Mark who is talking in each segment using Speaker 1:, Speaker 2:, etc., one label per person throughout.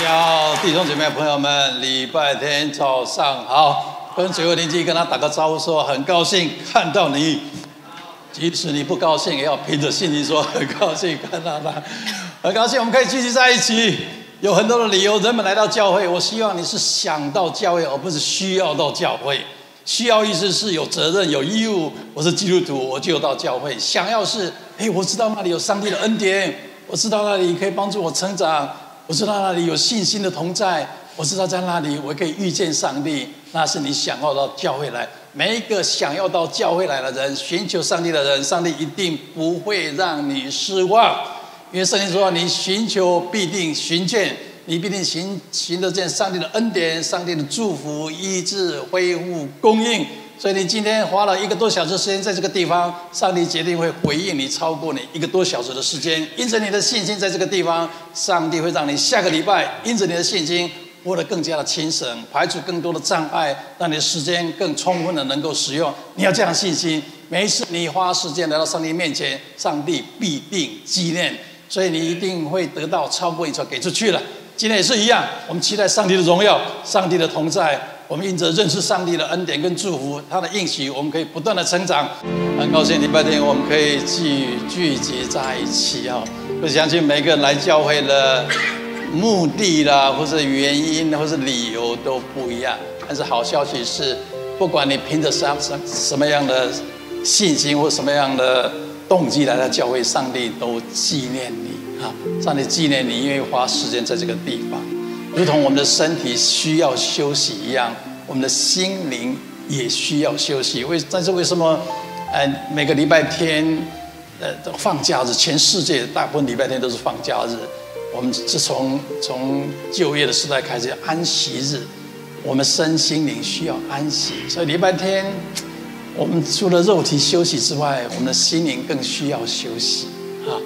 Speaker 1: 大家好，弟兄姐妹朋友们，礼拜天早上好，跟最后邻居跟他打个招呼说，说很高兴看到你，即使你不高兴，也要凭着信心说很高兴看到他，很高兴我们可以聚集在一起。有很多的理由，人们来到教会，我希望你是想到教会，而不是需要到教会。需要意思是有责任、有义务。我是基督徒，我就到教会。想要是，哎，我知道那里有上帝的恩典，我知道那里可以帮助我成长。我知道那里有信心的同在，我知道在那里我可以遇见上帝。那是你想要到教会来。每一个想要到教会来的人，寻求上帝的人，上帝一定不会让你失望。因为圣经说：“你寻求必定寻见，你必定寻寻得见上帝的恩典、上帝的祝福、医治、恢复、供应。”所以你今天花了一个多小时时间在这个地方，上帝决定会回应你超过你一个多小时的时间。因着你的信心在这个地方，上帝会让你下个礼拜因着你的信心活得更加的轻省，排除更多的障碍，让你的时间更充分的能够使用。你要这样信心，每一次你花时间来到上帝面前，上帝必定纪念，所以你一定会得到超过你所给出去了。今天也是一样，我们期待上帝的荣耀，上帝的同在。我们因着认识上帝的恩典跟祝福，他的应许，我们可以不断的成长。很高兴礼拜天我们可以聚聚集在一起啊！我相信每个人来教会的目的啦，或是原因，或是理由都不一样。但是好消息是，不管你凭着什什什么样的信心或什么样的动机来到教会，上帝都纪念你啊！上帝纪念你，因为花时间在这个地方。如同我们的身体需要休息一样，我们的心灵也需要休息。为但是为什么，呃，每个礼拜天，呃，放假日，全世界大部分礼拜天都是放假日。我们自从从就业的时代开始安息日，我们身心灵需要安息，所以礼拜天，我们除了肉体休息之外，我们的心灵更需要休息啊。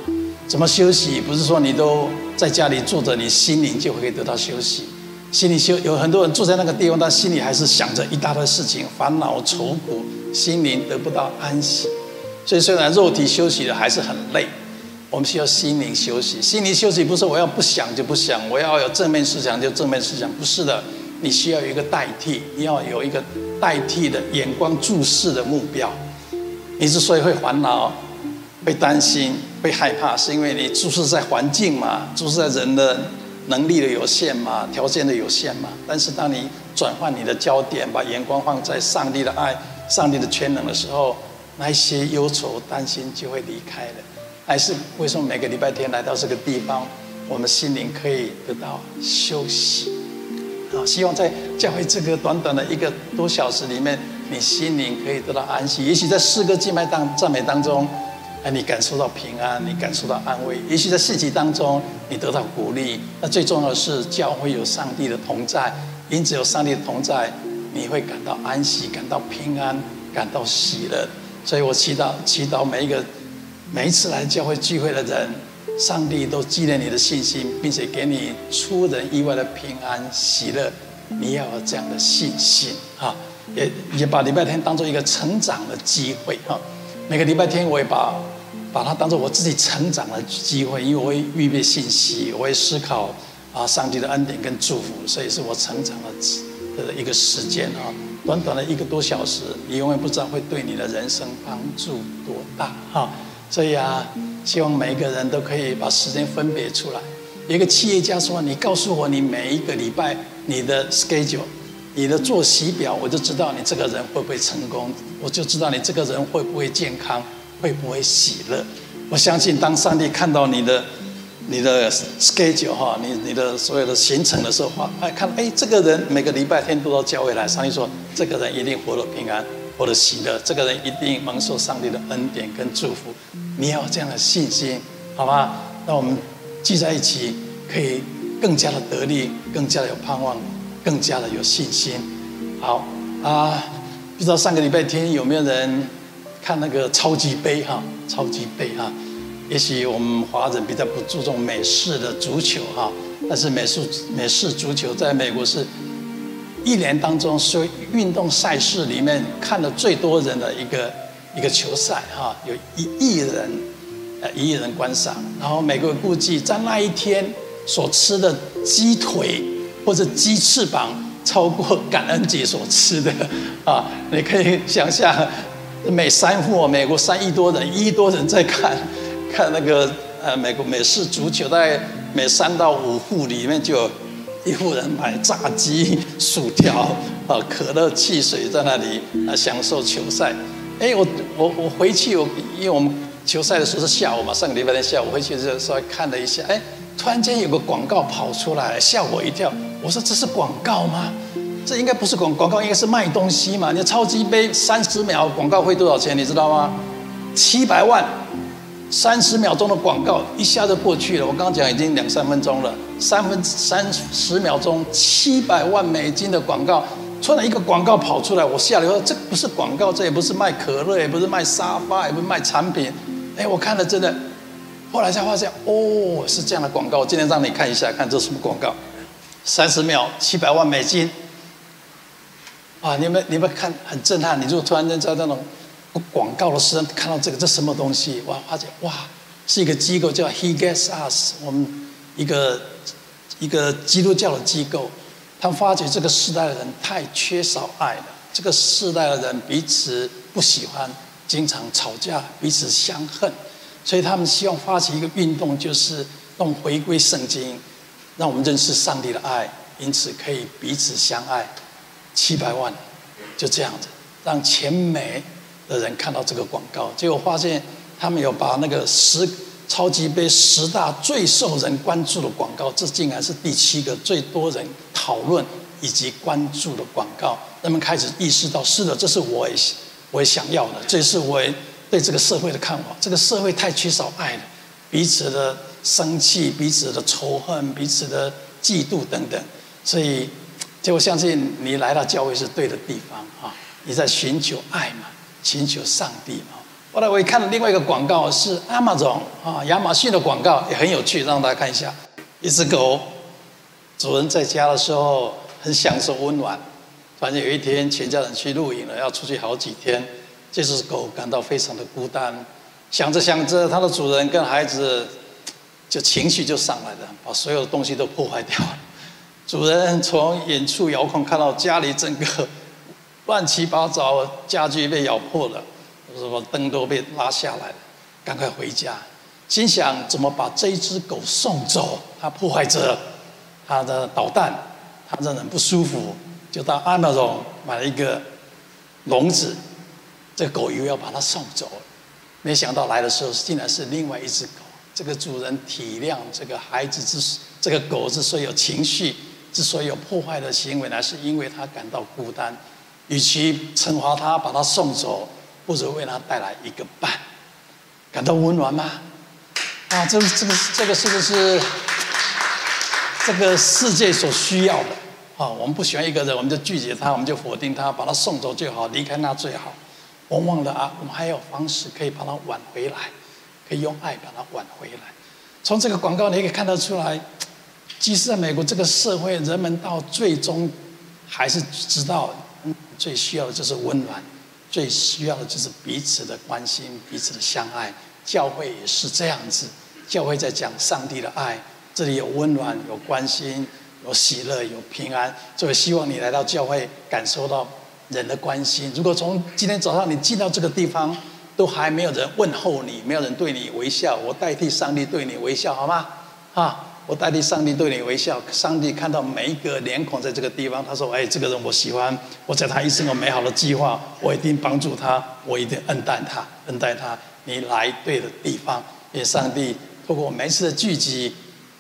Speaker 1: 怎么休息？不是说你都在家里坐着，你心灵就会得到休息。心里休有很多人坐在那个地方，但心里还是想着一大堆事情，烦恼愁苦，心灵得不到安息。所以虽然肉体休息了，还是很累。我们需要心灵休息。心灵休息不是我要不想就不想，我要有正面思想就正面思想，不是的。你需要有一个代替，你要有一个代替的眼光注视的目标。你之所以会烦恼，会担心。会害怕，是因为你注视在环境嘛，注视在人的能力的有限嘛，条件的有限嘛。但是当你转换你的焦点，把眼光放在上帝的爱、上帝的全能的时候，那些忧愁、担心就会离开了。还是为什么每个礼拜天来到这个地方，我们心灵可以得到休息？啊，希望在教会这个短短的一个多小时里面，你心灵可以得到安息。也许在诗歌敬拜当赞美当中。哎，你感受到平安，你感受到安慰。也许在四季当中，你得到鼓励。那最重要的是，教会有上帝的同在，因此有上帝的同在，你会感到安息，感到平安，感到喜乐。所以我祈祷，祈祷每一个每一次来教会聚会的人，上帝都纪念你的信心，并且给你出人意外的平安喜乐。你要有这样的信心啊！也也把礼拜天当做一个成长的机会哈。每个礼拜天，我也把把它当做我自己成长的机会，因为我会预备信息，我会思考啊，上帝的恩典跟祝福，所以是我成长的的一个时间啊。短短的一个多小时，你永远不知道会对你的人生帮助多大哈。所以啊，希望每一个人都可以把时间分别出来。一个企业家说：“你告诉我，你每一个礼拜你的 schedule。”你的作息表，我就知道你这个人会不会成功，我就知道你这个人会不会健康，会不会喜乐。我相信，当上帝看到你的你的 schedule 哈，你你的所有的行程的时候，哎，看，哎，这个人每个礼拜天都到教会来，上帝说，这个人一定活得平安，活得喜乐，这个人一定蒙受上帝的恩典跟祝福。你要有这样的信心，好吧？那我们聚在一起，可以更加的得力，更加的有盼望。更加的有信心，好啊！不知道上个礼拜天有没有人看那个超级杯哈？超级杯哈？也许我们华人比较不注重美式的足球哈，但是美式美式足球在美国是一年当中所有运动赛事里面看的最多人的一个一个球赛哈，有一亿人呃一亿人观赏，然后美国估计在那一天所吃的。鸡腿或者鸡翅膀超过感恩节所吃的啊！你可以想象，每三户美国三亿多人，一亿多人在看看那个呃美国美式足球，大概每三到五户里面就有一户人买炸鸡、薯条啊、可乐、汽水在那里啊享受球赛。哎，我我我回去，我因为我们球赛的时候是下午嘛，上个礼拜天下午回去的时候稍微看了一下，哎。突然间有个广告跑出来，吓我一跳。我说这是广告吗？这应该不是广广告，应该是卖东西嘛。你超级杯三十秒广告费多少钱？你知道吗？七百万，三十秒钟的广告一下就过去了。我刚刚讲已经两三分钟了，三分三十秒钟，七百万美金的广告，突然一个广告跑出来，我吓了一跳。这不是广告，这也不是卖可乐，也不是卖沙发，也不是卖产品。哎，我看了真的。后来才发现，哦，是这样的广告。今天让你看一下，看这什么广告？三十秒，七百万美金。啊，你们你们看很震撼。你如果突然间在那种广告的时候看到这个，这什么东西？哇，发现哇，是一个机构叫 He Gets Us，我们一个一个基督教的机构。他们发觉这个世代的人太缺少爱了，这个世代的人彼此不喜欢，经常吵架，彼此相恨。所以他们希望发起一个运动，就是用回归圣经，让我们认识上帝的爱，因此可以彼此相爱。七百万，就这样子，让全美的人看到这个广告，结果发现他们有把那个十超级杯十大最受人关注的广告，这竟然是第七个最多人讨论以及关注的广告。人们开始意识到，是的，这是我也 我也想要的，这是我也。对这个社会的看法，这个社会太缺少爱了，彼此的生气、彼此的仇恨、彼此的嫉妒等等，所以，就我相信你来到教会是对的地方啊！你在寻求爱嘛，寻求上帝嘛。后来我也看了另外一个广告，是 Amazon 啊，亚马逊的广告也很有趣，让大家看一下。一只狗，主人在家的时候很享受温暖，反正有一天全家人去露营了，要出去好几天。这只狗感到非常的孤单，想着想着，它的主人跟孩子就情绪就上来了，把所有的东西都破坏掉了。主人从远处遥控看到家里整个乱七八糟，家具被咬破了，什么灯都被拉下来了，赶快回家，心想怎么把这只狗送走？它破坏者它的捣蛋，它让人不舒服，就到 Amazon 买了一个笼子。这狗以为要把它送走，没想到来的时候竟然是另外一只狗。这个主人体谅这个孩子之这个狗之所以有情绪，之所以有破坏的行为，呢是因为他感到孤单。与其惩罚他把他送走，不如为他带来一个伴，感到温暖吗？啊，这个这个这个是不是这个世界所需要的？啊，我们不喜欢一个人，我们就拒绝他，我们就否定他，把他送走最好，离开他最好。我们忘了啊，我们还有方式可以把它挽回来，可以用爱把它挽回来。从这个广告你可以看得出来，即使在美国这个社会，人们到最终还是知道，最需要的就是温暖，最需要的就是彼此的关心、彼此的相爱。教会也是这样子，教会在讲上帝的爱，这里有温暖、有关心、有喜乐、有平安。所以希望你来到教会，感受到。人的关心，如果从今天早上你进到这个地方，都还没有人问候你，没有人对你微笑，我代替上帝对你微笑，好吗？啊，我代替上帝对你微笑。上帝看到每一个脸孔在这个地方，他说：“哎，这个人我喜欢，我在他一生有美好的计划，我一定帮助他，我一定恩待他，恩待他。你来对的地方，愿上帝透过每一次的聚集，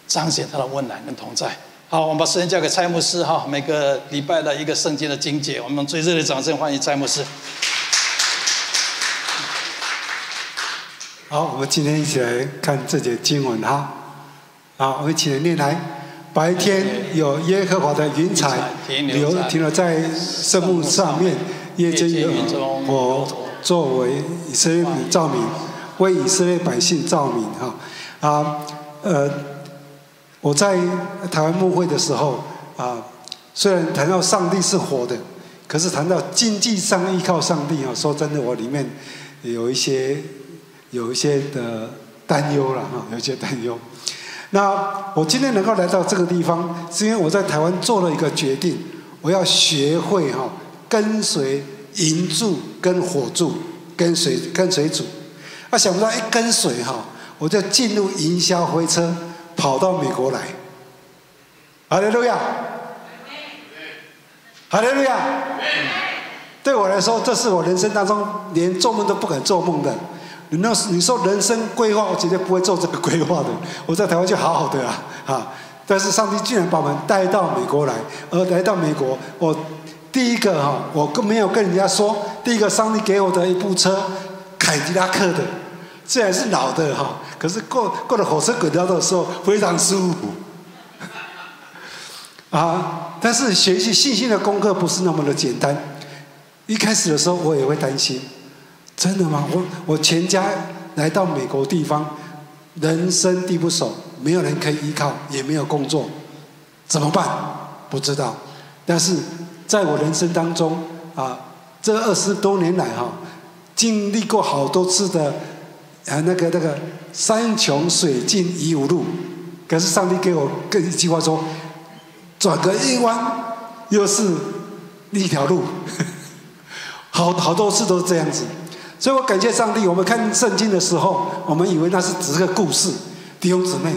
Speaker 1: 彰显他的温暖跟同在。”好，我们把时间交给蔡牧师哈。每个礼拜的一个圣经的经解，我们用最热烈的掌声欢迎蔡牧师。
Speaker 2: 好，我们今天一起来看这节经文哈。好，我们请人念来。白天有耶和华的云彩留停留在圣幕上面，夜间有火作为以色列照明，为以色列百姓照明哈。啊，呃。我在台湾牧会的时候，啊，虽然谈到上帝是活的，可是谈到经济上依靠上帝啊，说真的，我里面有一些有一些的担忧了哈，有一些担忧。那我今天能够来到这个地方，是因为我在台湾做了一个决定，我要学会哈跟随银柱跟火柱，跟随跟随主。啊，想不到一跟随哈，我就进入营销灰车，跑到美国来。哈利路亚，哈利路亚。对我来说，这是我人生当中连做梦都不敢做梦的。你那你说人生规划，我绝对不会做这个规划的。我在台湾就好好的啊，哈！但是上帝竟然把我们带到美国来，而来到美国，我第一个哈，我更没有跟人家说，第一个上帝给我的一部车，凯迪拉克的，虽然是老的哈，可是过过了火车轨道的时候非常舒服。啊！但是学习信心的功课不是那么的简单。一开始的时候，我也会担心，真的吗？我我全家来到美国地方，人生地不熟，没有人可以依靠，也没有工作，怎么办？不知道。但是在我人生当中啊，这二十多年来哈，经历过好多次的啊那个那个山穷水尽疑无路，可是上帝给我个一句话说，转个一弯，又是另一条路。好好多次都是这样子，所以我感谢上帝。我们看圣经的时候，我们以为那是只是个故事。弟兄姊妹，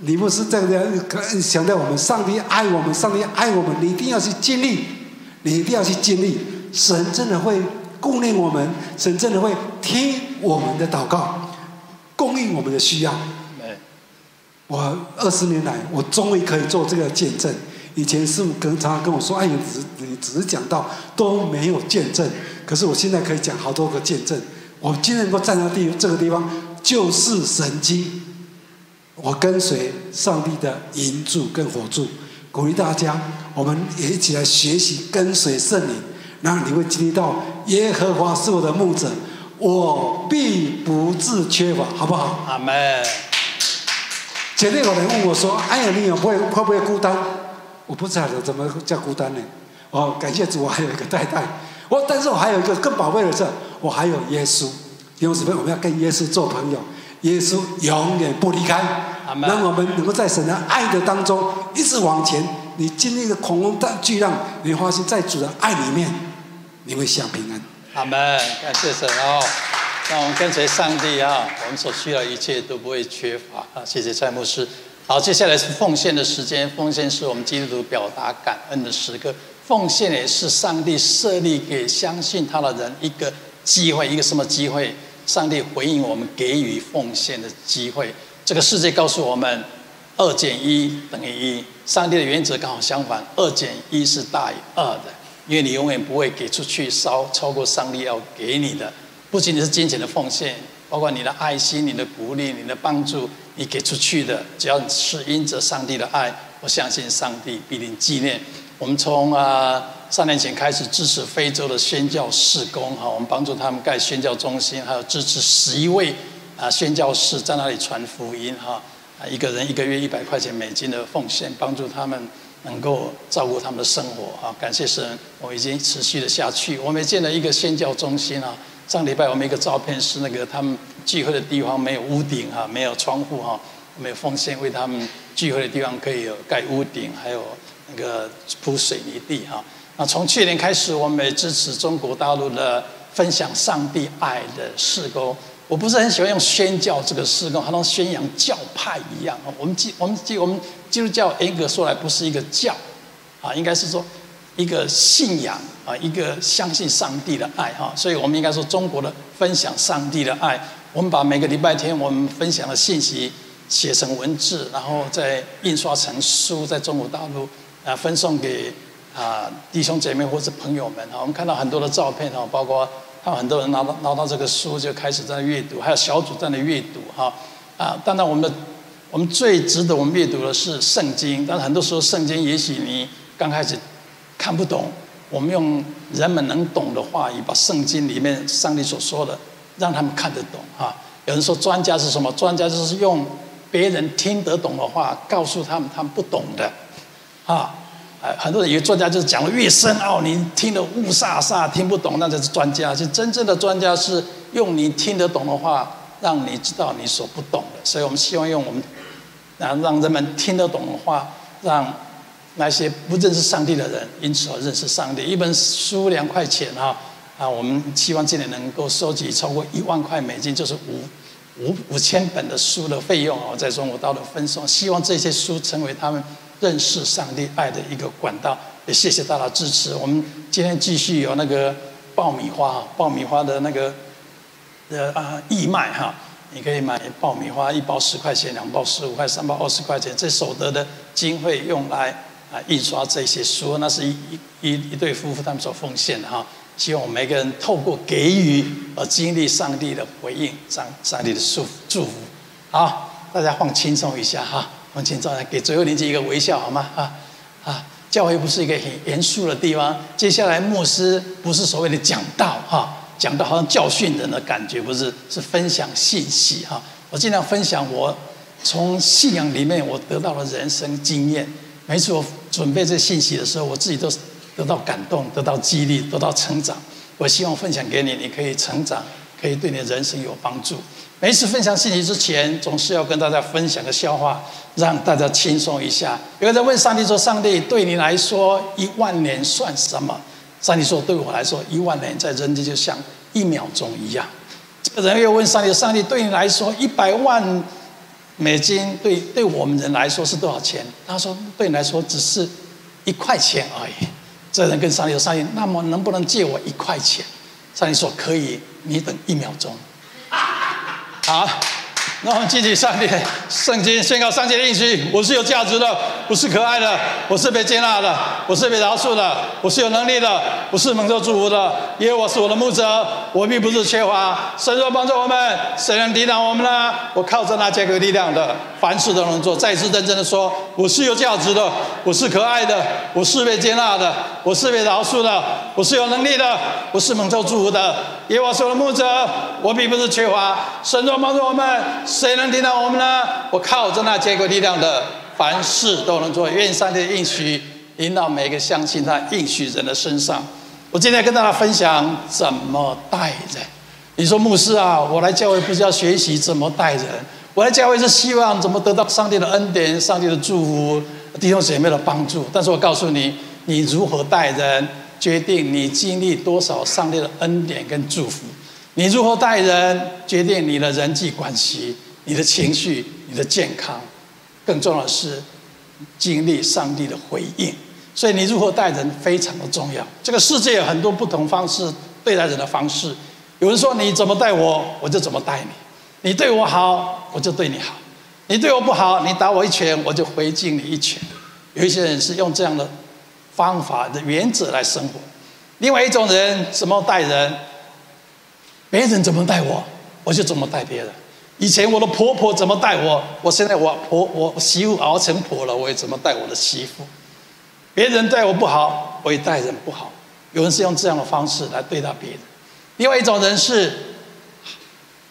Speaker 2: 你不是这样想到我们，上帝爱我们，上帝爱我们，你一定要去经历，你一定要去经历。神真的会顾念我们，神真的会听我们的祷告，供应我们的需要。我二十年来，我终于可以做这个见证。以前师父跟常常跟我说：“哎，你只你只是讲到都没有见证。”可是我现在可以讲好多个见证。我今天能够站在地这个地方，就是神迹。我跟随上帝的引柱跟火柱，鼓励大家，我们也一起来学习跟随圣灵，然后你会经历到耶和华是我的牧者，我必不致缺乏，好不好？
Speaker 1: 阿门。
Speaker 2: 前面有人问我说：“哎呀，你有会会不会孤单？”我不知道怎么叫孤单呢？哦，感谢主，我还有一个太太。我，但是我还有一个更宝贝的是，我还有耶稣。弟兄姊妹，我们要跟耶稣做朋友，耶稣永远不离开。让我们能够在神的爱的当中一直往前。你经历了恐龙大巨浪，你发现在主的爱里面，你会享平安。
Speaker 1: 阿门，感谢神哦。让我们跟随上帝啊，我们所需要的一切都不会缺乏啊。谢谢蔡牧师。好，接下来是奉献的时间。奉献是我们基督徒表达感恩的时刻。奉献也是上帝设立给相信他的人一个机会，一个什么机会？上帝回应我们给予奉献的机会。这个世界告诉我们，二减一等于一。上帝的原则刚好相反，二减一是大于二的，因为你永远不会给出去超超过上帝要给你的，不仅仅是金钱的奉献。包括你的爱心、你的鼓励、你的帮助，你给出去的，只要你是因着上帝的爱，我相信上帝必定纪念。我们从啊三年前开始支持非洲的宣教事工哈，我们帮助他们盖宣教中心，还有支持十一位啊宣教士在那里传福音哈，啊一个人一个月一百块钱美金的奉献，帮助他们能够照顾他们的生活哈。感谢神，我已经持续的下去，我们建了一个宣教中心啊。上礼拜我们一个照片是那个他们聚会的地方没有屋顶哈，没有窗户哈，没有奉献为他们聚会的地方可以有盖屋顶，还有那个铺水泥地哈。那从去年开始，我们也支持中国大陆的分享上帝爱的事工。我不是很喜欢用宣教这个事工，好像宣扬教派一样。我们基我们基我们基督教严格说来不是一个教啊，应该是说一个信仰。啊，一个相信上帝的爱哈，所以我们应该说中国的分享上帝的爱。我们把每个礼拜天我们分享的信息写成文字，然后再印刷成书，在中国大陆啊分送给啊弟兄姐妹或者朋友们哈。我们看到很多的照片哈，包括他们很多人拿到拿到这个书就开始在阅读，还有小组在那阅读哈。啊，当然我们的我们最值得我们阅读的是圣经，但是很多时候圣经也许你刚开始看不懂。我们用人们能懂的话语，把圣经里面上帝所说的，让他们看得懂啊。有人说专家是什么？专家就是用别人听得懂的话，告诉他们他们不懂的啊。很多人以为专家就是讲的越深奥，你听得雾煞煞，听不懂，那才是专家。其实真正的专家是用你听得懂的话，让你知道你所不懂的。所以我们希望用我们然后让人们听得懂的话，让那些不认识上帝的人因此而认识上帝。一本书两块钱哈啊，我们希望今年能够收集超过一万块美金，就是五五五千本的书的费用哦，在中国大陆分送。希望这些书成为他们认识上帝爱的一个管道。也谢谢大家支持。我们今天继续有那个爆米花，爆米花的那个呃啊义卖哈。你可以买爆米花，一包十块钱，两包十五块，三包二十块钱。这所得的经费用来啊印刷这些书，那是一一一对夫妇他们所奉献的哈。希望我们每个人透过给予而经历上帝的回应，上上帝的祝祝福。好，大家放轻松一下哈，放轻松，给最后邻居一个微笑好吗？啊啊，教会不是一个很严肃的地方。接下来牧师不是所谓的讲道哈。讲的好像教训人的感觉，不是，是分享信息哈。我尽量分享我从信仰里面我得到的人生经验。每次我准备这信息的时候，我自己都得到感动，得到激励，得到成长。我希望分享给你，你可以成长，可以对你的人生有帮助。每一次分享信息之前，总是要跟大家分享个笑话，让大家轻松一下。有人在问上帝说：“上帝，对你来说，一万年算什么？”上帝说：“对我来说，一万年在人间就像一秒钟一样。”这个人又问上帝：“上帝，对你来说，一百万美金对对我们人来说是多少钱？”他说：“对你来说，只是一块钱而已。”这人跟上帝说：“上帝，那么能不能借我一块钱？”上帝说：“可以，你等一秒钟。”好。那我们继续上帝圣经宣告上帝的应许，我是有价值的，我是可爱的，我是被接纳的，我是被饶恕的，我是有能力的，我是蒙受祝福的，因为我是我的牧者，我并不是缺乏。神若帮助我们，谁能抵挡我们呢？我靠着那加给力量的，凡事都能做。再次认真的说，我是有价值的，我是可爱的，我是被接纳的，我是被饶恕的，我是有能力的，我是蒙受祝福的，因为我是我的牧者，我并不是缺乏。神若帮助我们。谁能听到我们呢？我靠着那加给力量的，凡事都能做。愿上帝的应许引导每个相信他应许人的身上。我今天跟大家分享怎么待人。你说牧师啊，我来教会不是要学习怎么待人，我来教会是希望怎么得到上帝的恩典、上帝的祝福、弟兄姐妹的帮助。但是我告诉你，你如何待人，决定你经历多少上帝的恩典跟祝福。你如何待人，决定你的人际关系、你的情绪、你的健康。更重要的是，经历上帝的回应。所以，你如何待人非常的重要。这个世界有很多不同方式对待人的方式。有人说：“你怎么待我，我就怎么待你。你对我好，我就对你好；你对我不好，你打我一拳，我就回敬你一拳。”有一些人是用这样的方法的原则来生活。另外一种人怎么待人？别人怎么待我，我就怎么待别人。以前我的婆婆怎么待我，我现在我婆我媳妇熬成婆了，我也怎么待我的媳妇。别人待我不好，我也待人不好。有人是用这样的方式来对待别人。另外一种人是，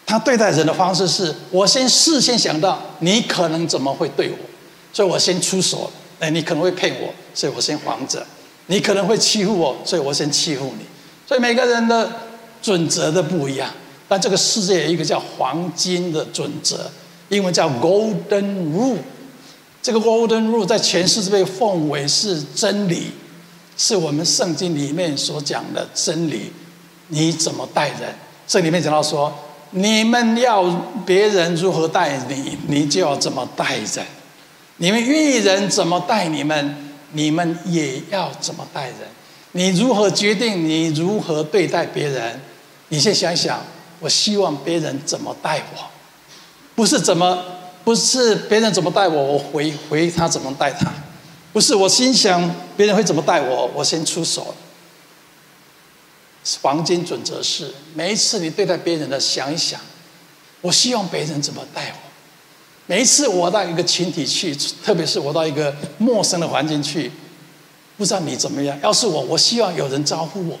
Speaker 1: 他对待人的方式是我先事先想到你可能怎么会对我，所以我先出手。哎，你可能会骗我，所以我先防着。你可能会欺负我，所以我先欺负你。所以每个人的。准则的不一样，但这个世界有一个叫黄金的准则，英文叫 Golden Rule。这个 Golden Rule 在全世界被奉为是真理，是我们圣经里面所讲的真理。你怎么待人？这里面讲到说，你们要别人如何待你，你就要怎么待人。你们愿意人怎么待你们，你们也要怎么待人。你如何决定？你如何对待别人？你先想想，我希望别人怎么待我，不是怎么，不是别人怎么待我，我回回他怎么待他，不是我心想别人会怎么待我，我先出手。黄金准则是，每一次你对待别人的，想一想，我希望别人怎么待我。每一次我到一个群体去，特别是我到一个陌生的环境去，不知道你怎么样。要是我，我希望有人招呼我。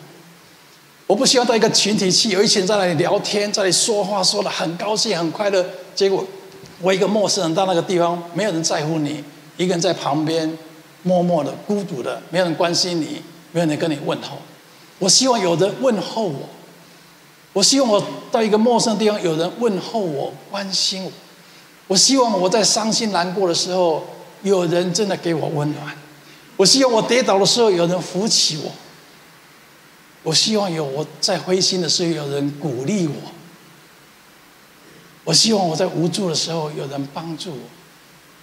Speaker 1: 我不希望到一个群体去，有一群在那里聊天，在那里说话，说得很高兴、很快乐。结果我一个陌生人到那个地方，没有人在乎你，一个人在旁边默默的、孤独的，没有人关心你，没有人跟你问候。我希望有人问候我，我希望我到一个陌生的地方，有人问候我、关心我。我希望我在伤心难过的时候，有人真的给我温暖；我希望我跌倒的时候，有人扶起我；我希望有我在灰心的时候，有人鼓励我；我希望我在无助的时候，有人帮助我。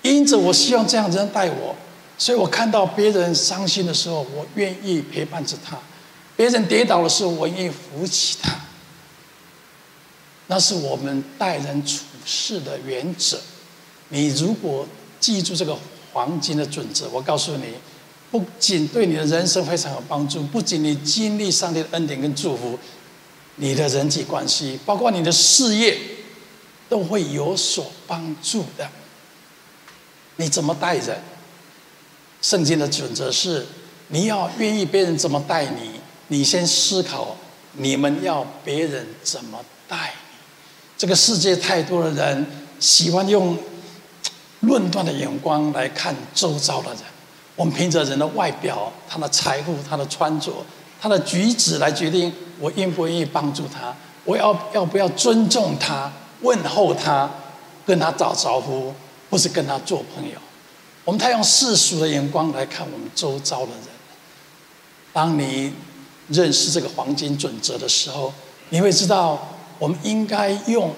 Speaker 1: 因此我希望这样子人待我，所以我看到别人伤心的时候，我愿意陪伴着他；别人跌倒的时候，我愿意扶起他。那是我们待人处事的原则。你如果记住这个黄金的准则，我告诉你，不仅对你的人生非常有帮助，不仅你经历上帝的恩典跟祝福，你的人际关系，包括你的事业，都会有所帮助的。你怎么待人？圣经的准则是：你要愿意别人怎么待你，你先思考你们要别人怎么待你。这个世界太多的人喜欢用论断的眼光来看周遭的人。我们凭着人的外表、他的财富、他的穿着、他的举止来决定我愿不愿意帮助他，我要要不要尊重他、问候他、跟他打招呼。不是跟他做朋友，我们太用世俗的眼光来看我们周遭的人。当你认识这个黄金准则的时候，你会知道，我们应该用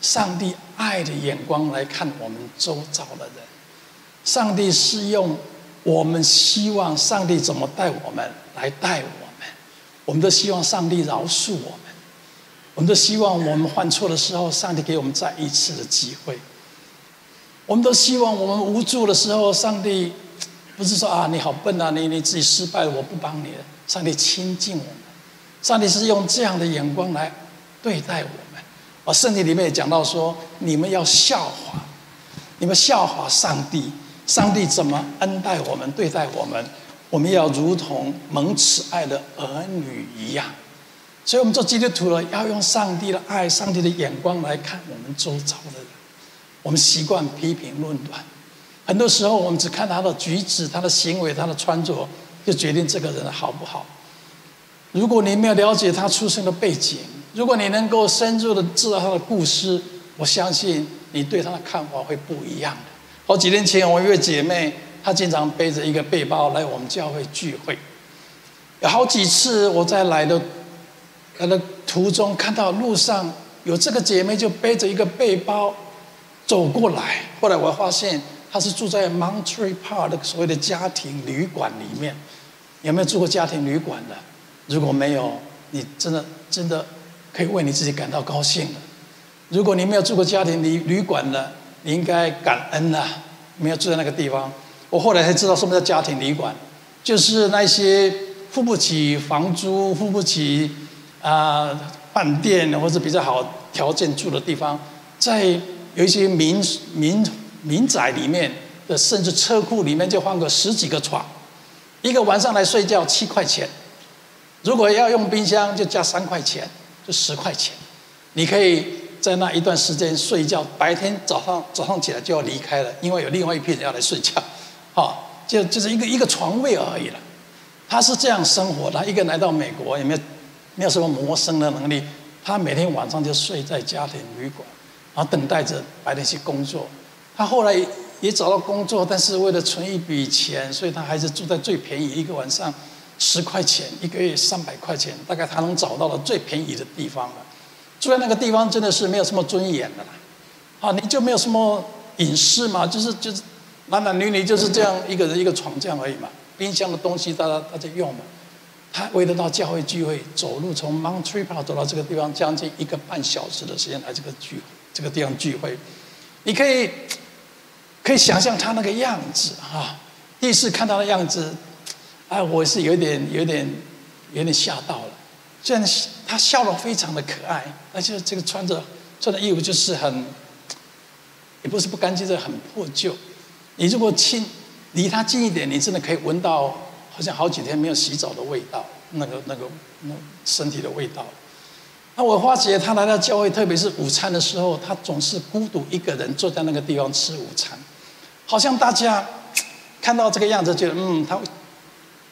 Speaker 1: 上帝爱的眼光来看我们周遭的人。上帝是用我们希望上帝怎么待我们来待我们，我们都希望上帝饶恕我们，我们都希望我们犯错的时候，上帝给我们再一次的机会。我们都希望我们无助的时候，上帝 不是说啊，你好笨啊，你你自己失败了，我不帮你了。上帝亲近我们，上帝是用这样的眼光来对待我们。而圣经里面也讲到说，你们要效法，你们效法上帝，上帝怎么恩待我们、对待我们，我们要如同蒙慈爱的儿女一样。所以，我们做基督徒了，要用上帝的爱、上帝的眼光来看我们周遭的人。我们习惯批评论断，很多时候我们只看他的举止、他的行为、他的穿着，就决定这个人好不好。如果你没有了解他出生的背景，如果你能够深入的知道他的故事，我相信你对他的看法会不一样的。好几年前，我一位姐妹，她经常背着一个背包来我们教会聚会，有好几次我在来的来的途中看到路上有这个姐妹就背着一个背包。走过来，后来我发现她是住在 m o n t r e Park 的所谓的家庭旅馆里面。有没有住过家庭旅馆的？如果没有，你真的真的可以为你自己感到高兴了。如果你没有住过家庭旅旅馆的，应该感恩呐，没有住在那个地方。我后来才知道什么叫家庭旅馆，就是那些付不起房租、付不起啊饭店或者比较好条件住的地方，在。有一些民民民宅里面的，甚至车库里面就放个十几个床，一个晚上来睡觉七块钱，如果要用冰箱就加三块钱，就十块钱。你可以在那一段时间睡觉，白天早上早上起来就要离开了，因为有另外一批人要来睡觉，好，就就是一个一个床位而已了。他是这样生活，他一个来到美国也没有没有什么谋生的能力，他每天晚上就睡在家庭旅馆。然后等待着白天去工作，他后来也找到工作，但是为了存一笔钱，所以他还是住在最便宜一个晚上十块钱，一个月三百块钱，大概他能找到的最便宜的地方了。住在那个地方真的是没有什么尊严的啦，啊，你就没有什么隐私嘛，就是就是男男女女就是这样一个人一个床这样而已嘛，冰箱的东西大家大家用嘛。他为了到教会聚会，走路从 Mount t r i p a 走到这个地方，将近一个半小时的时间来这个聚。这个地方聚会，你可以可以想象他那个样子哈。第一次看到的样子，哎，我是有点、有点、有点吓到。虽然他笑得非常的可爱，而且这个穿着穿的衣服就是很，也不是不干净，是很破旧。你如果亲离他近一点，你真的可以闻到好像好几天没有洗澡的味道，那个、那个、那身体的味道。那我发觉他来到教会，特别是午餐的时候，他总是孤独一个人坐在那个地方吃午餐，好像大家看到这个样子，觉得嗯，他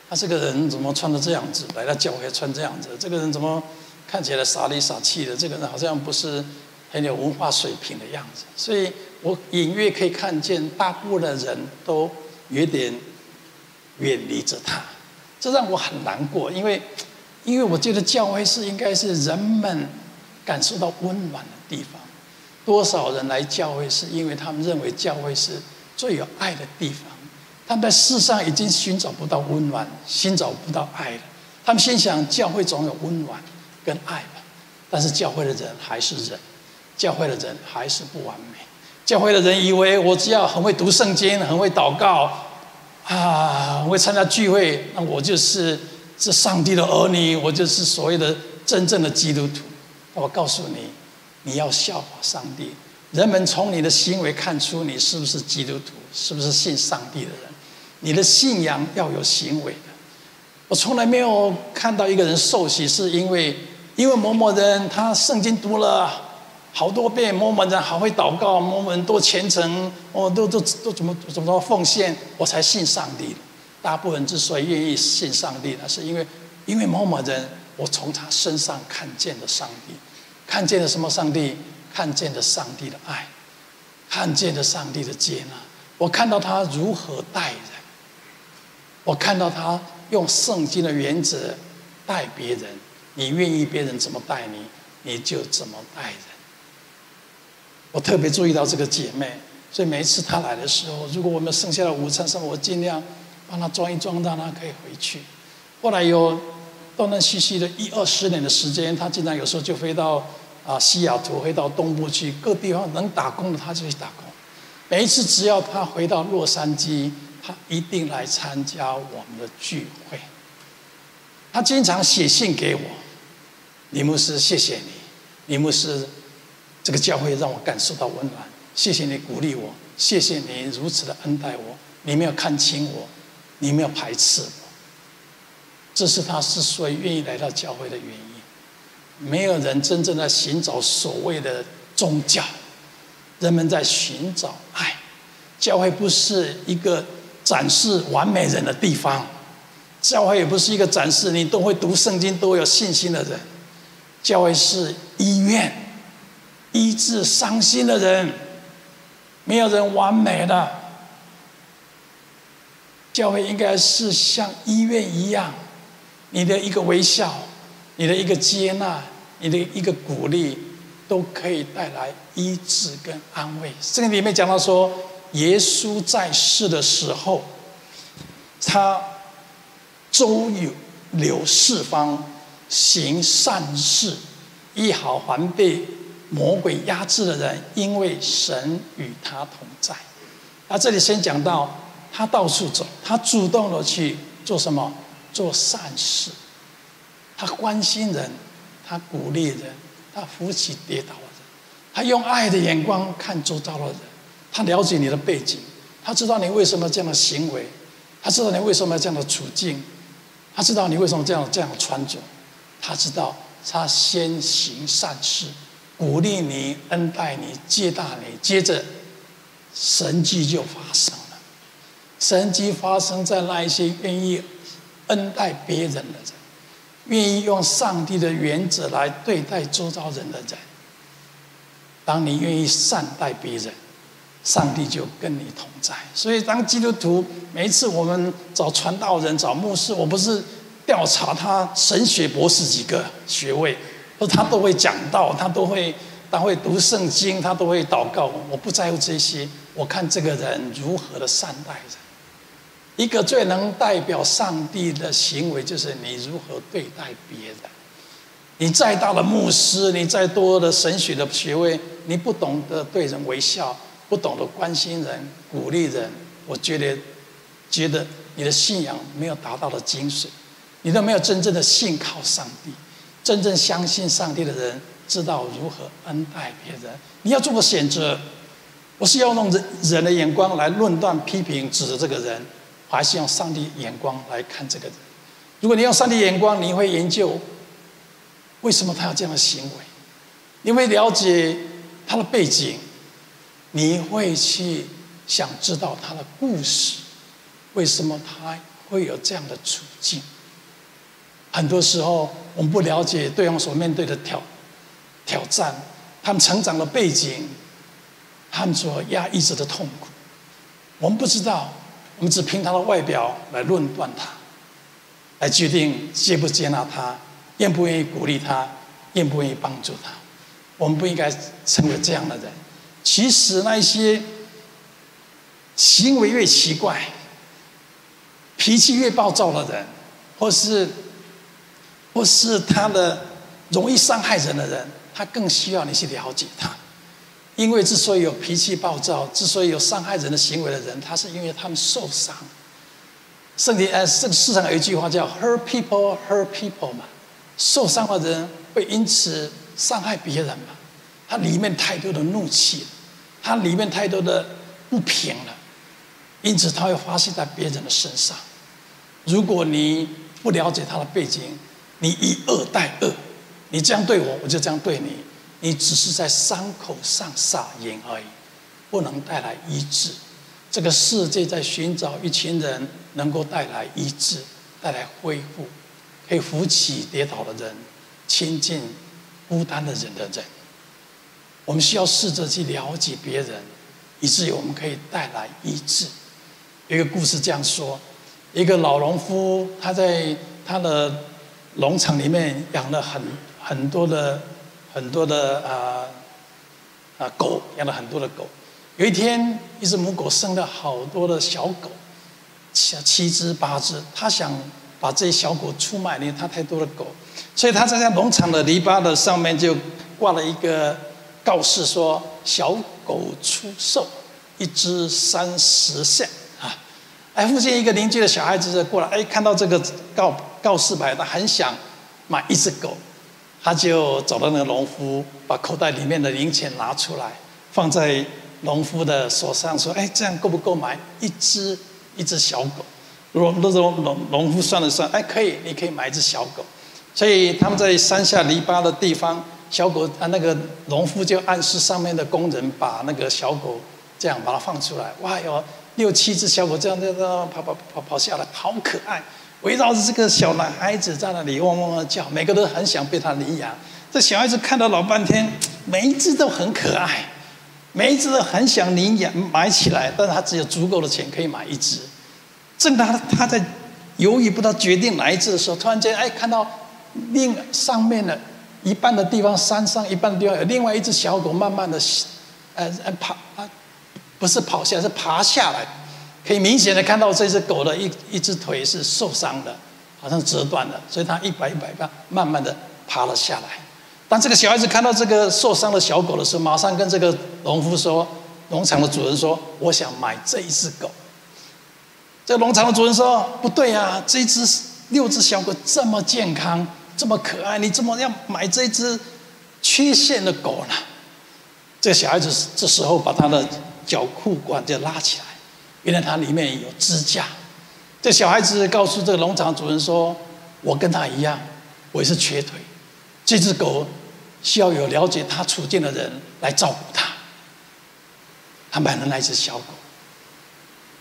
Speaker 1: 他这个人怎么穿的这样子？来到教会穿这样子，这个人怎么看起来傻里傻气的？这个人好像不是很有文化水平的样子。所以我隐约可以看见，大部分的人都有点远离着他，这让我很难过，因为因为我觉得教会是应该是人们感受到温暖的地方。多少人来教会，是因为他们认为教会是最有爱的地方。他们在世上已经寻找不到温暖，寻找不到爱了。他们心想，教会总有温暖跟爱吧。但是教会的人还是人，教会的人还是不完美。教会的人以为我只要很会读圣经，很会祷告，啊，很会参加聚会，那我就是是上帝的儿女，我就是所谓的真正的基督徒。我告诉你。你要效法上帝，人们从你的行为看出你是不是基督徒，是不是信上帝的人。你的信仰要有行为的。我从来没有看到一个人受洗是因为因为某某人他圣经读了好多遍，某某人好会祷告，某某人多虔诚，哦，都都都怎么怎么奉献，我才信上帝。大部分人之所以愿意信上帝，那是因为因为某某人，我从他身上看见了上帝。看见了什么？上帝看见了上帝的爱，看见了上帝的接纳。我看到他如何待人，我看到他用圣经的原则待别人。你愿意别人怎么待你，你就怎么待人。我特别注意到这个姐妹，所以每一次她来的时候，如果我们剩下的午餐，我尽量帮她装一装，让她可以回去。后来有。断断续续的一二十年的时间，她经常有时候就飞到啊西雅图，飞到东部去，各地方能打工的她就去打工。每一次只要她回到洛杉矶，他一定来参加我们的聚会。他经常写信给我，李牧师，谢谢你，李牧师，这个教会让我感受到温暖，谢谢你鼓励我，谢谢你如此的恩待我，你没有看轻我，你没有排斥我。这是他之所以愿意来到教会的原因。没有人真正在寻找所谓的宗教，人们在寻找爱。教会不是一个展示完美人的地方，教会也不是一个展示你都会读圣经、都有信心的人。教会是医院，医治伤心的人。没有人完美的，教会应该是像医院一样。你的一个微笑，你的一个接纳，你的一个鼓励，都可以带来医治跟安慰。圣经里面讲到说，耶稣在世的时候，他周游流四方，行善事，一好还被魔鬼压制的人，因为神与他同在。那这里先讲到，他到处走，他主动的去做什么？做善事，他关心人，他鼓励人，他扶起跌倒的人，他用爱的眼光看周遭的人，他了解你的背景，他知道你为什么这样的行为，他知道你为什么这样的处境，他知道你为什么这样这样穿着，他知道他先行善事，鼓励你、恩待你、接纳你，接着神迹就发生了，神迹发生在那一些愿意。恩待别人的人，愿意用上帝的原则来对待周遭人的人。当你愿意善待别人，上帝就跟你同在。所以，当基督徒每一次我们找传道人、找牧师，我不是调查他神学博士几个学位，他都会讲道，他都会他会读圣经，他都会祷告。我不在乎这些，我看这个人如何的善待人。一个最能代表上帝的行为，就是你如何对待别人。你再大的牧师，你再多的神学的学位，你不懂得对人微笑，不懂得关心人、鼓励人，我觉得，觉得你的信仰没有达到的精髓，你都没有真正的信靠上帝。真正相信上帝的人，知道如何恩待别人。你要做个选择，不是要用人人的眼光来论断、批评、指责这个人。还是用上帝眼光来看这个人。如果你用上帝眼光，你会研究为什么他有这样的行为，你会了解他的背景，你会去想知道他的故事，为什么他会有这样的处境。很多时候，我们不了解对方所面对的挑挑战，他们成长的背景，他们所压抑着的痛苦，我们不知道，我们只凭他的外表来论断他，来决定接不接纳他，愿不愿意鼓励他，愿不愿意帮助他。我们不应该成为这样的人。其实那些行为越奇怪、脾气越暴躁的人，或是或是他的容易伤害人的人。他更需要你去了解他，因为之所以有脾气暴躁，之所以有伤害人的行为的人，他是因为他们受伤。圣经呃，这个世上有一句话叫 “hurt people, hurt people” 嘛，受伤的人会因此伤害别人嘛。他里面太多的怒气，他里面太多的不平了，因此他会发泄在别人的身上。如果你不了解他的背景，你以恶待恶。你这样对我，我就这样对你。你只是在伤口上撒盐而已，不能带来医治。这个世界在寻找一群人能够带来医治、带来恢复，可以扶起跌倒的人、亲近孤单的人的人。我们需要试着去了解别人，以至于我们可以带来医治。一个故事这样说：一个老农夫，他在他的农场里面养了很。很多的很多的啊啊狗养了很多的狗，有一天一只母狗生了好多的小狗，七七只八只，他想把这些小狗出卖，因为他太多的狗，所以他在农场的篱笆的上面就挂了一个告示说，小狗出售，一只三十现啊！哎，附近一个邻居的小孩子就过来，哎，看到这个告告示牌，他很想买一只狗。他就走到那个农夫，把口袋里面的零钱拿出来，放在农夫的手上，说：“哎，这样够不够买一只一只小狗？”如果那种农农夫算了算，哎，可以，你可以买一只小狗。所以他们在山下篱笆的地方，小狗啊，那个农夫就暗示上面的工人把那个小狗这样把它放出来。哇，哟六七只小狗这样这样跑跑跑跑下来，好可爱。围绕着这个小男孩子在那里汪汪汪叫，每个都很想被他领养。这小孩子看到老半天，每一只都很可爱，每一只都很想领养买起来，但是他只有足够的钱可以买一只。正当他他在犹豫不知道决定哪一只的时候，突然间哎看到另上面的一半的地方，山上一半的地方有另外一只小狗，慢慢的呃呃爬啊，不是跑下，是爬下来。可以明显的看到这只狗的一一只腿是受伤的，好像折断了，所以它一摆一摆吧，慢慢的爬了下来。当这个小孩子看到这个受伤的小狗的时候，马上跟这个农夫说：“农场的主人说，我想买这一只狗。”这个农场的主人说：“不对啊，这只六只小狗这么健康，这么可爱，你怎么要买这只缺陷的狗呢？”这小孩子这时候把他的脚裤管就拉起来。原来它里面有支架。这小孩子告诉这个农场主人说：“我跟他一样，我也是瘸腿。这只狗需要有了解他处境的人来照顾他。”他买了那只小狗。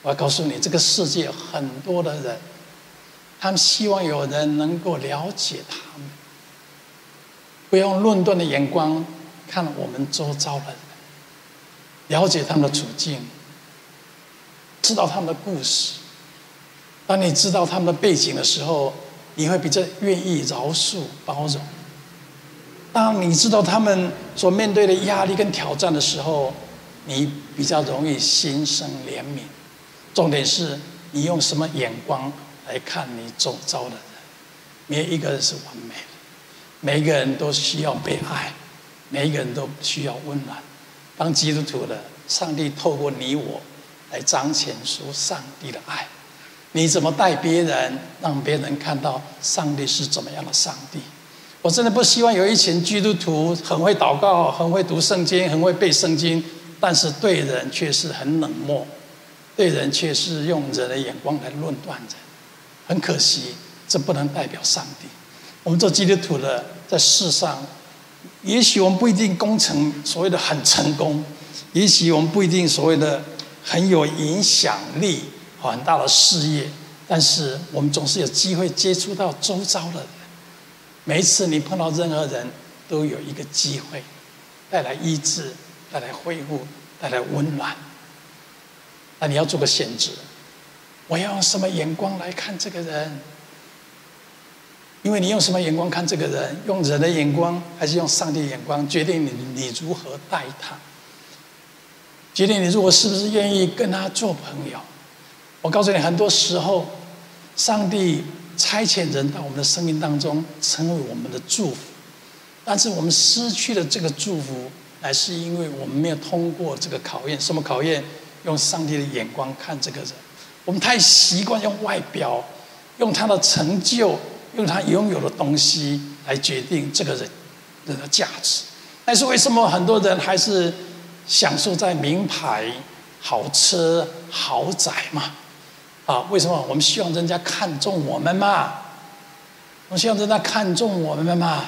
Speaker 1: 我要告诉你，这个世界很多的人，他们希望有人能够了解他们，不用论断的眼光看我们周遭的人，了解他们的处境。知道他们的故事，当你知道他们的背景的时候，你会比较愿意饶恕包容。当你知道他们所面对的压力跟挑战的时候，你比较容易心生怜悯。重点是你用什么眼光来看你周遭的人？没有一个人是完美的，每一个人都需要被爱，每一个人都需要温暖。当基督徒的，上帝透过你我。来彰显出上帝的爱，你怎么待别人，让别人看到上帝是怎么样的上帝？我真的不希望有一群基督徒很会祷告、很会读圣经、很会背圣经，但是对人却是很冷漠，对人却是用人的眼光来论断人。很可惜，这不能代表上帝。我们做基督徒的，在世上，也许我们不一定工程所谓的很成功，也许我们不一定所谓的。很有影响力，很大的事业，但是我们总是有机会接触到周遭的人。每一次你碰到任何人，都有一个机会带来医治，带来恢复，带来温暖。那你要做个选择，我要用什么眼光来看这个人？因为你用什么眼光看这个人？用人的眼光，还是用上帝的眼光，决定你你如何待他？决定你如果是不是愿意跟他做朋友？我告诉你，很多时候，上帝差遣人到我们的生命当中，成为我们的祝福。但是我们失去了这个祝福，乃是因为我们没有通过这个考验。什么考验？用上帝的眼光看这个人。我们太习惯用外表，用他的成就，用他拥有的东西来决定这个人人的价值。但是为什么很多人还是享受在名牌、豪车、豪宅嘛？啊，为什么我们希望人家看重我们嘛？我们希望人家看重我们嘛？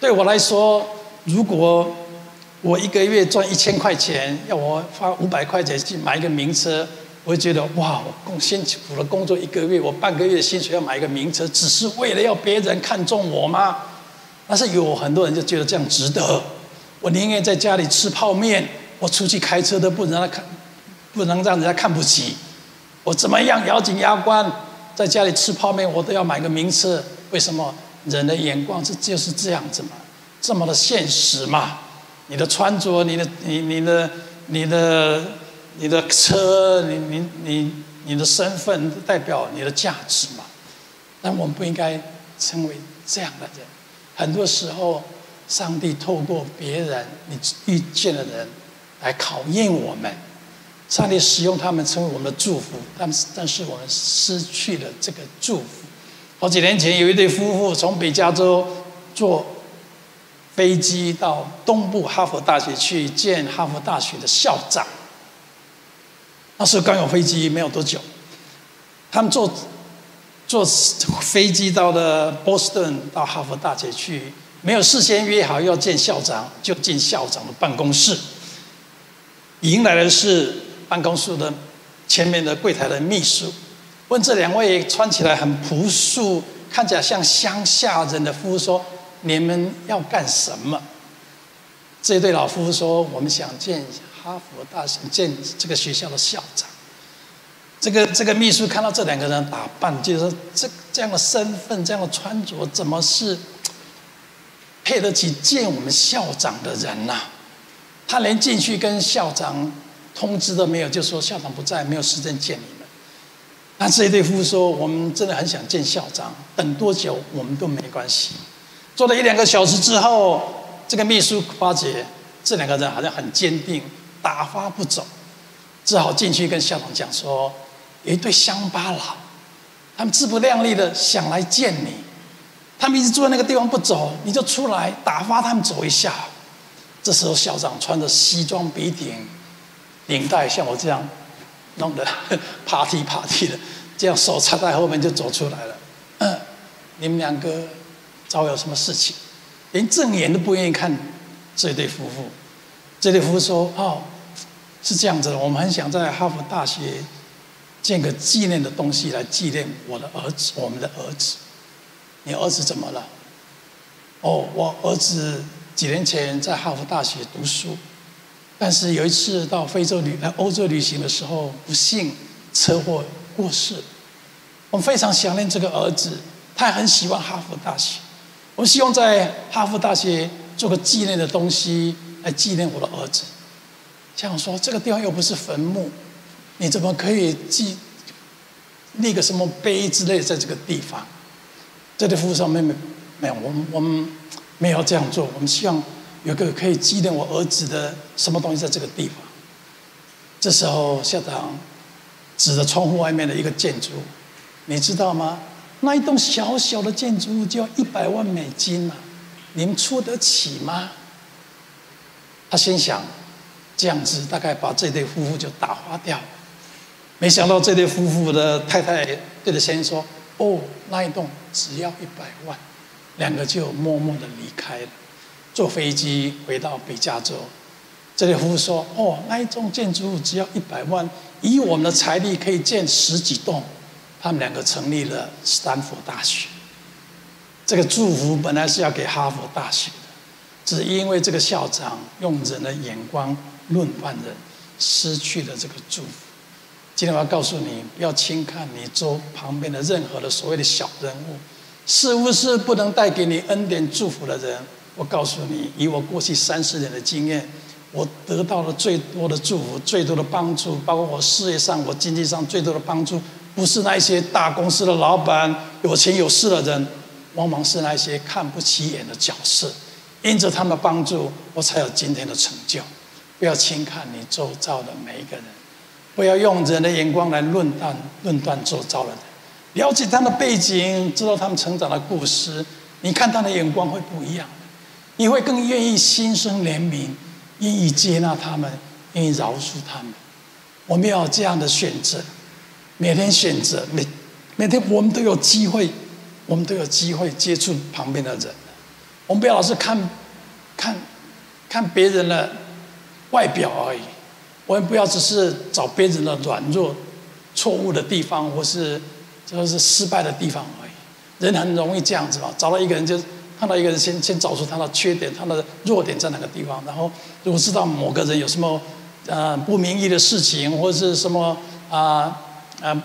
Speaker 1: 对我来说，如果我一个月赚一千块钱，要我花五百块钱去买一个名车，我会觉得哇，我工辛苦了工作一个月，我半个月薪水要买一个名车，只是为了要别人看重我吗？但是有很多人就觉得这样值得。我宁愿在家里吃泡面，我出去开车都不能让他看，不能让人家看不起。我怎么样咬紧牙关在家里吃泡面，我都要买个名车。为什么？人的眼光是就是这样子嘛，这么的现实嘛。你的穿着，你的你你的你的你的车，你你你你的身份代表你的价值嘛。但我们不应该成为这样的人。很多时候，上帝透过别人你遇见的人来考验我们。上帝使用他们成为我们的祝福，但是但是我们失去了这个祝福。好几年前，有一对夫妇从北加州坐飞机到东部哈佛大学去见哈佛大学的校长。那时候刚有飞机没有多久，他们坐坐飞机到了波士顿到哈佛大学去，没有事先约好要见校长，就进校长的办公室，迎来的是。办公室的前面的柜台的秘书问这两位穿起来很朴素、看起来像乡下人的夫妇说：“你们要干什么？”这对老夫妇说：“我们想见一下哈佛大学，见这个学校的校长。”这个这个秘书看到这两个人打扮，就是说这这样的身份、这样的穿着，怎么是配得起见我们校长的人呐？他连进去跟校长。通知都没有，就说校长不在，没有时间见你们。那这一对夫妇说：“我们真的很想见校长，等多久我们都没关系。”坐了一两个小时之后，这个秘书发觉这两个人好像很坚定，打发不走，只好进去跟校长讲说：“有一对乡巴佬，他们自不量力的想来见你，他们一直坐在那个地方不走，你就出来打发他们走一下。”这时候校长穿着西装笔挺。领带像我这样弄得啪踢啪踢的，这样手插在后面就走出来了。嗯，你们两个找我有什么事情？连正眼都不愿意看这对夫妇。这对夫妇说：“哦，是这样子的，我们很想在哈佛大学建个纪念的东西来纪念我的儿子，我们的儿子。你儿子怎么了？哦，我儿子几年前在哈佛大学读书。”但是有一次到非洲旅来欧洲旅行的时候，不幸车祸过世。我们非常想念这个儿子，他也很喜欢哈佛大学。我希望在哈佛大学做个纪念的东西来纪念我的儿子。这样说，这个地方又不是坟墓，你怎么可以记立个什么碑之类在这个地方？这对夫妇说：“妹妹，没有，我们我们没有这样做。我们希望。”有个可以纪念我儿子的什么东西在这个地方？这时候校长指着窗户外面的一个建筑，你知道吗？那一栋小小的建筑物就要一百万美金啊！你们出得起吗？他心想，这样子大概把这对夫妇就打发掉。没想到这对夫妇的太太对着先生说：“哦，那一栋只要一百万。”两个就默默的离开了。坐飞机回到北加州，这对夫妇说：“哦，那一栋建筑物只要一百万，以我们的财力可以建十几栋。”他们两个成立了斯坦福大学。这个祝福本来是要给哈佛大学的，只因为这个校长用人的眼光论万人，失去了这个祝福。今天我要告诉你，不要轻看你周旁边的任何的所谓的小人物，是不是不能带给你恩典祝福的人？我告诉你，以我过去三十年的经验，我得到了最多的祝福、最多的帮助，包括我事业上、我经济上最多的帮助，不是那些大公司的老板、有钱有势的人，往往是那些看不起眼的角色。因着他们的帮助，我才有今天的成就。不要轻看你周遭的每一个人，不要用人的眼光来论断论断周遭的人。了解他的背景，知道他们成长的故事，你看他的眼光会不一样。你会更愿意心生怜悯，愿意接纳他们，愿意饶恕他们。我们要有这样的选择，每天选择，每每天我们都有机会，我们都有机会接触旁边的人。我们不要老是看，看，看别人的外表而已。我们不要只是找别人的软弱、错误的地方，或是就是失败的地方而已。人很容易这样子嘛，找到一个人就。看到一个人，先先找出他的缺点，他的弱点在哪个地方。然后，如果知道某个人有什么呃不明意的事情，或是什么啊啊、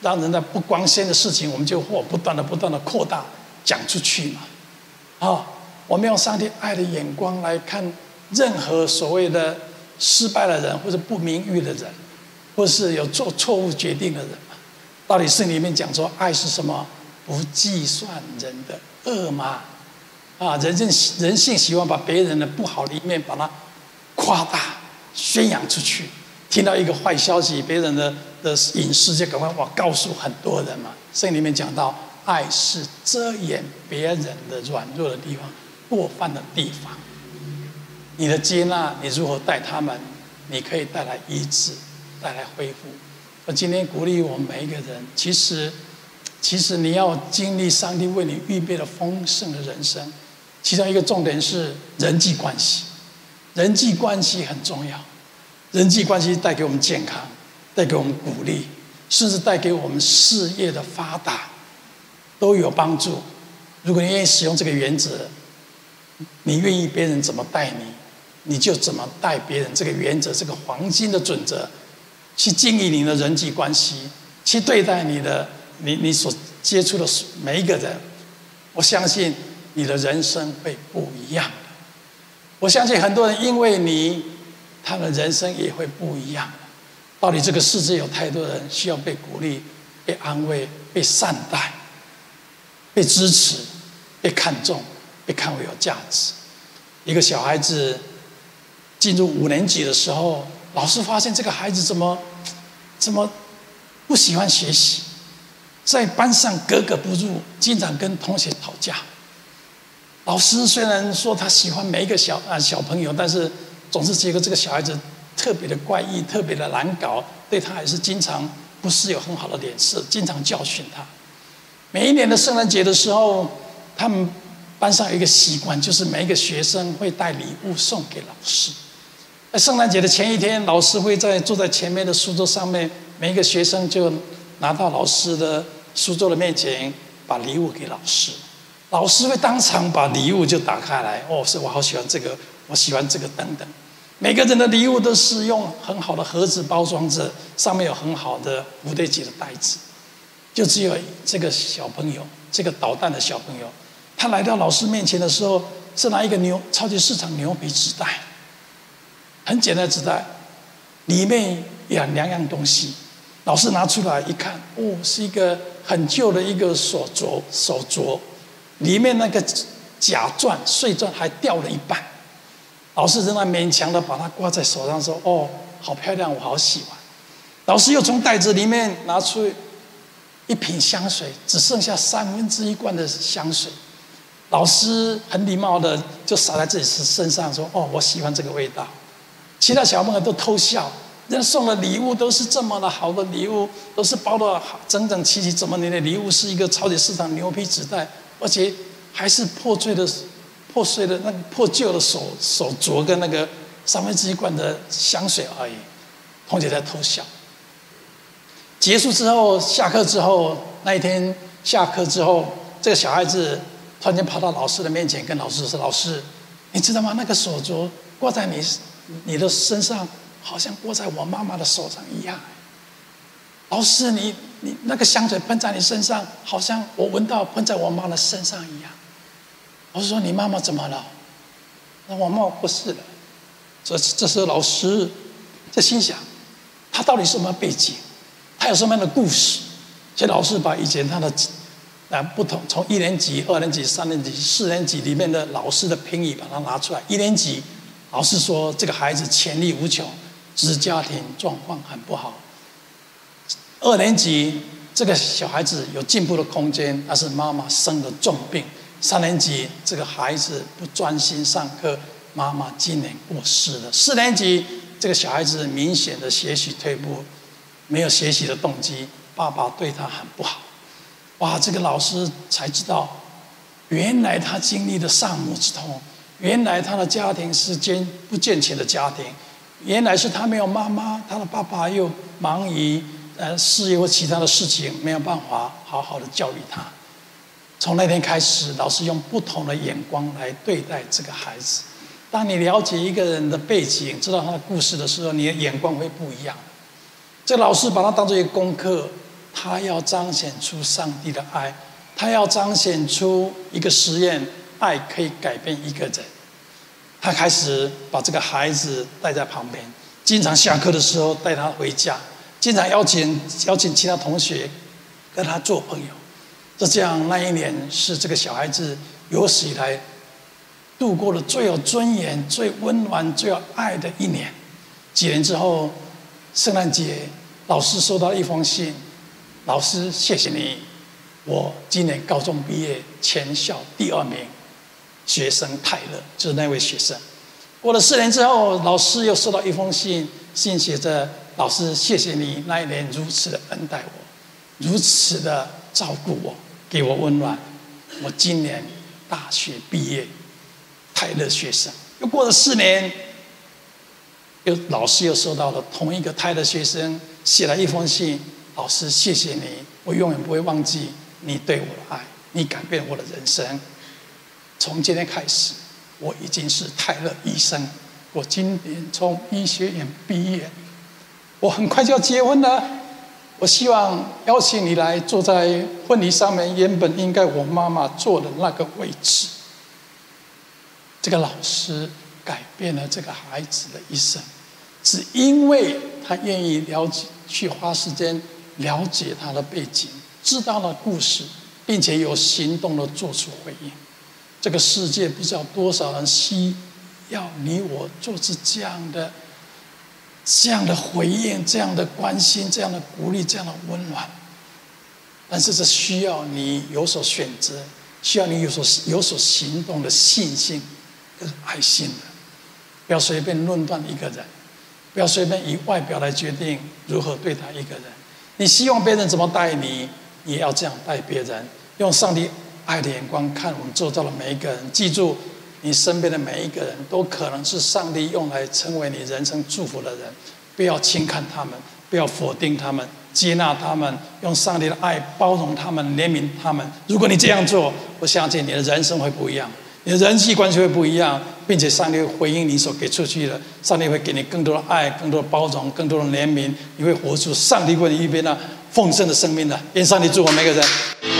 Speaker 1: 让人的不光鲜的事情，我们就或不断的不断的扩大讲出去嘛。啊、我们用上帝爱的眼光来看任何所谓的失败的人，或者不名誉的人，或是有做错误决定的人。到底圣里面讲说，爱是什么？不计算人的恶吗？啊，人性人性喜欢把别人的不好的一面把它夸大、宣扬出去。听到一个坏消息，别人的的隐私就赶快往告诉很多人嘛。圣经里面讲到，爱是遮掩别人的软弱的地方、过犯的地方。你的接纳，你如何待他们，你可以带来医治，带来恢复。我今天鼓励我们每一个人，其实，其实你要经历上帝为你预备的丰盛的人生。其中一个重点是人际关系，人际关系很重要，人际关系带给我们健康，带给我们鼓励，甚至带给我们事业的发达，都有帮助。如果你愿意使用这个原则，你愿意别人怎么待你，你就怎么待别人。这个原则，这个黄金的准则，去经营你的人际关系，去对待你的你你所接触的每一个人，我相信。你的人生会不一样。我相信很多人因为你，他的人生也会不一样。到底这个世界有太多人需要被鼓励、被安慰、被善待、被支持、被看重、被看为有价值。一个小孩子进入五年级的时候，老师发现这个孩子怎么怎么不喜欢学习，在班上格格不入，经常跟同学吵架。老师虽然说他喜欢每一个小啊小朋友，但是总是觉得这个小孩子特别的怪异，特别的难搞，对他还是经常不是有很好的脸色，经常教训他。每一年的圣诞节的时候，他们班上有一个习惯，就是每一个学生会带礼物送给老师。在圣诞节的前一天，老师会在坐在前面的书桌上面，每一个学生就拿到老师的书桌的面前，把礼物给老师。老师会当场把礼物就打开来，哦，是我好喜欢这个，我喜欢这个等等。每个人的礼物都是用很好的盒子包装着，上面有很好的蝴蝶结的袋子。就只有这个小朋友，这个捣蛋的小朋友，他来到老师面前的时候，是拿一个牛超级市场牛皮纸袋，很简单的纸袋，里面有两样东西。老师拿出来一看，哦，是一个很旧的一个手镯，手镯。里面那个假钻碎钻还掉了一半，老师仍然勉强的把它挂在手上，说：“哦，好漂亮，我好喜欢。”老师又从袋子里面拿出一瓶香水，只剩下三分之一罐的香水。老师很礼貌的就洒在自己身上，说：“哦，我喜欢这个味道。”其他小朋友都偷笑，人送的礼物都是这么的好的礼物，都是包的整整齐齐，怎么你的礼物是一个超级市场牛皮纸袋？而且还是破碎的、破碎的那个破旧的手手镯跟那个三分之一罐的香水而已。同学在偷笑。结束之后，下课之后，那一天下课之后，这个小孩子突然间跑到老师的面前，跟老师说：“老师，你知道吗？那个手镯挂在你你的身上，好像握在我妈妈的手上一样。老师，你你那个香水喷在你身上，好像我闻到喷在我妈的身上一样。老师说：“你妈妈怎么了？”那我妈不是了。这这时候老师在心想，他到底是什么背景？他有什么样的故事？所以老师把以前他的啊不同，从一年级、二年级、三年级、四年级里面的老师的评语把它拿出来。一年级老师说这个孩子潜力无穷，只是家庭状况很不好。二年级这个小孩子有进步的空间，但是妈妈生了重病。三年级这个孩子不专心上课，妈妈今年过世了。四年级这个小孩子明显的学习退步，没有学习的动机，爸爸对他很不好。哇，这个老师才知道，原来他经历的丧母之痛，原来他的家庭是健不健全的家庭，原来是他没有妈妈，他的爸爸又忙于呃事业或其他的事情，没有办法好好的教育他。从那天开始，老师用不同的眼光来对待这个孩子。当你了解一个人的背景，知道他的故事的时候，你的眼光会不一样。这老师把他当作一个功课，他要彰显出上帝的爱，他要彰显出一个实验，爱可以改变一个人。他开始把这个孩子带在旁边，经常下课的时候带他回家，经常邀请邀请其他同学跟他做朋友。就这样，那一年是这个小孩子有史以来度过了最有尊严、最温暖、最有爱的一年。几年之后，圣诞节，老师收到一封信，老师谢谢你，我今年高中毕业，全校第二名，学生泰勒就是那位学生。过了四年之后，老师又收到一封信，信写着：老师谢谢你那一年如此的恩待我，如此的照顾我。给我温暖。我今年大学毕业，泰勒学生。又过了四年，又老师又收到了同一个泰勒学生写了一封信。老师，谢谢你，我永远不会忘记你对我的爱，你改变我的人生。从今天开始，我已经是泰勒医生。我今年从医学院毕业，我很快就要结婚了。我希望邀请你来坐在婚礼上面，原本应该我妈妈坐的那个位置。这个老师改变了这个孩子的一生，只因为他愿意了解，去花时间了解他的背景，知道了故事，并且有行动的做出回应。这个世界不知道多少人需要你我做出这样的。这样的回应，这样的关心，这样的鼓励，这样的温暖，但是这需要你有所选择，需要你有所有所行动的信心跟爱心的。不要随便论断一个人，不要随便以外表来决定如何对待一个人。你希望别人怎么待你，你也要这样待别人。用上帝爱的眼光看我们周遭的每一个人，记住。你身边的每一个人都可能是上帝用来成为你人生祝福的人，不要轻看他们，不要否定他们，接纳他们，用上帝的爱包容他们，怜悯他们。如果你这样做，我相信你的人生会不一样，你的人际关系会不一样，并且上帝会回应你所给出去的，上帝会给你更多的爱，更多的包容，更多的怜悯，你会活出上帝为你预备的丰盛的生命的。愿上帝祝福每个人。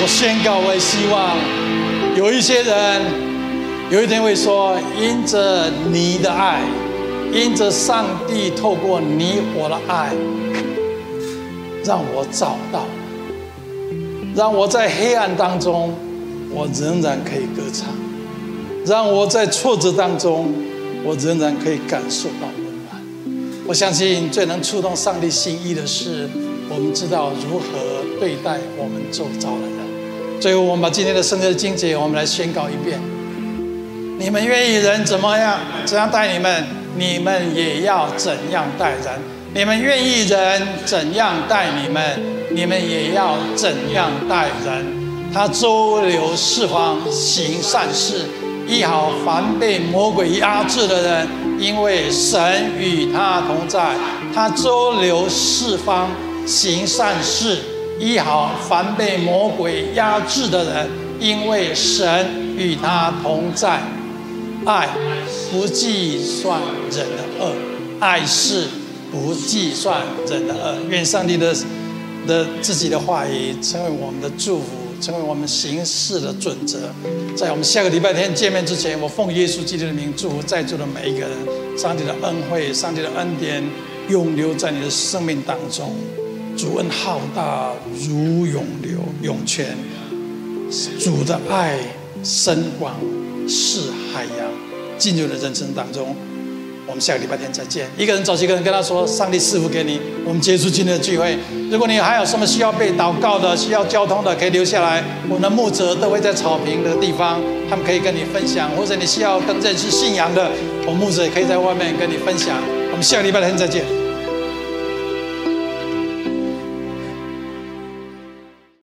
Speaker 1: 我宣告，我也希望有一些人。有一天会说，因着你的爱，因着上帝透过你我的爱，让我找到，让我在黑暗当中，我仍然可以歌唱；让我在挫折当中，我仍然可以感受到温暖。我相信最能触动上帝心意的是，我们知道如何对待我们周遭的人。最后，我们把今天的圣经经节，我们来宣告一遍。你们愿意人怎么样怎样待你们，你们也要怎样待人；你们愿意人怎样待你们，你们也要怎样待人。他周流四方行善事，医好凡被魔鬼压制的人，因为神与他同在。他周流四方行善事，医好凡被魔鬼压制的人，因为神与他同在。爱不计算人的恶，爱是不计算人的恶。愿上帝的的自己的话语成为我们的祝福，成为我们行事的准则。在我们下个礼拜天见面之前，我奉耶稣基督的名祝福在座的每一个人，上帝的恩惠、上帝的恩典永留在你的生命当中。主恩浩大如涌流涌泉，主的爱深广似海洋，进入了人生当中。我们下个礼拜天再见。一个人找几个人跟他说：“上帝赐福给你。”我们结束今天的聚会。如果你还有什么需要被祷告的、需要交通的，可以留下来。我们的牧者都会在草坪的地方，他们可以跟你分享。或者你需要更认识信仰的，我们牧者也可以在外面跟你分享。我们下个礼拜天再见。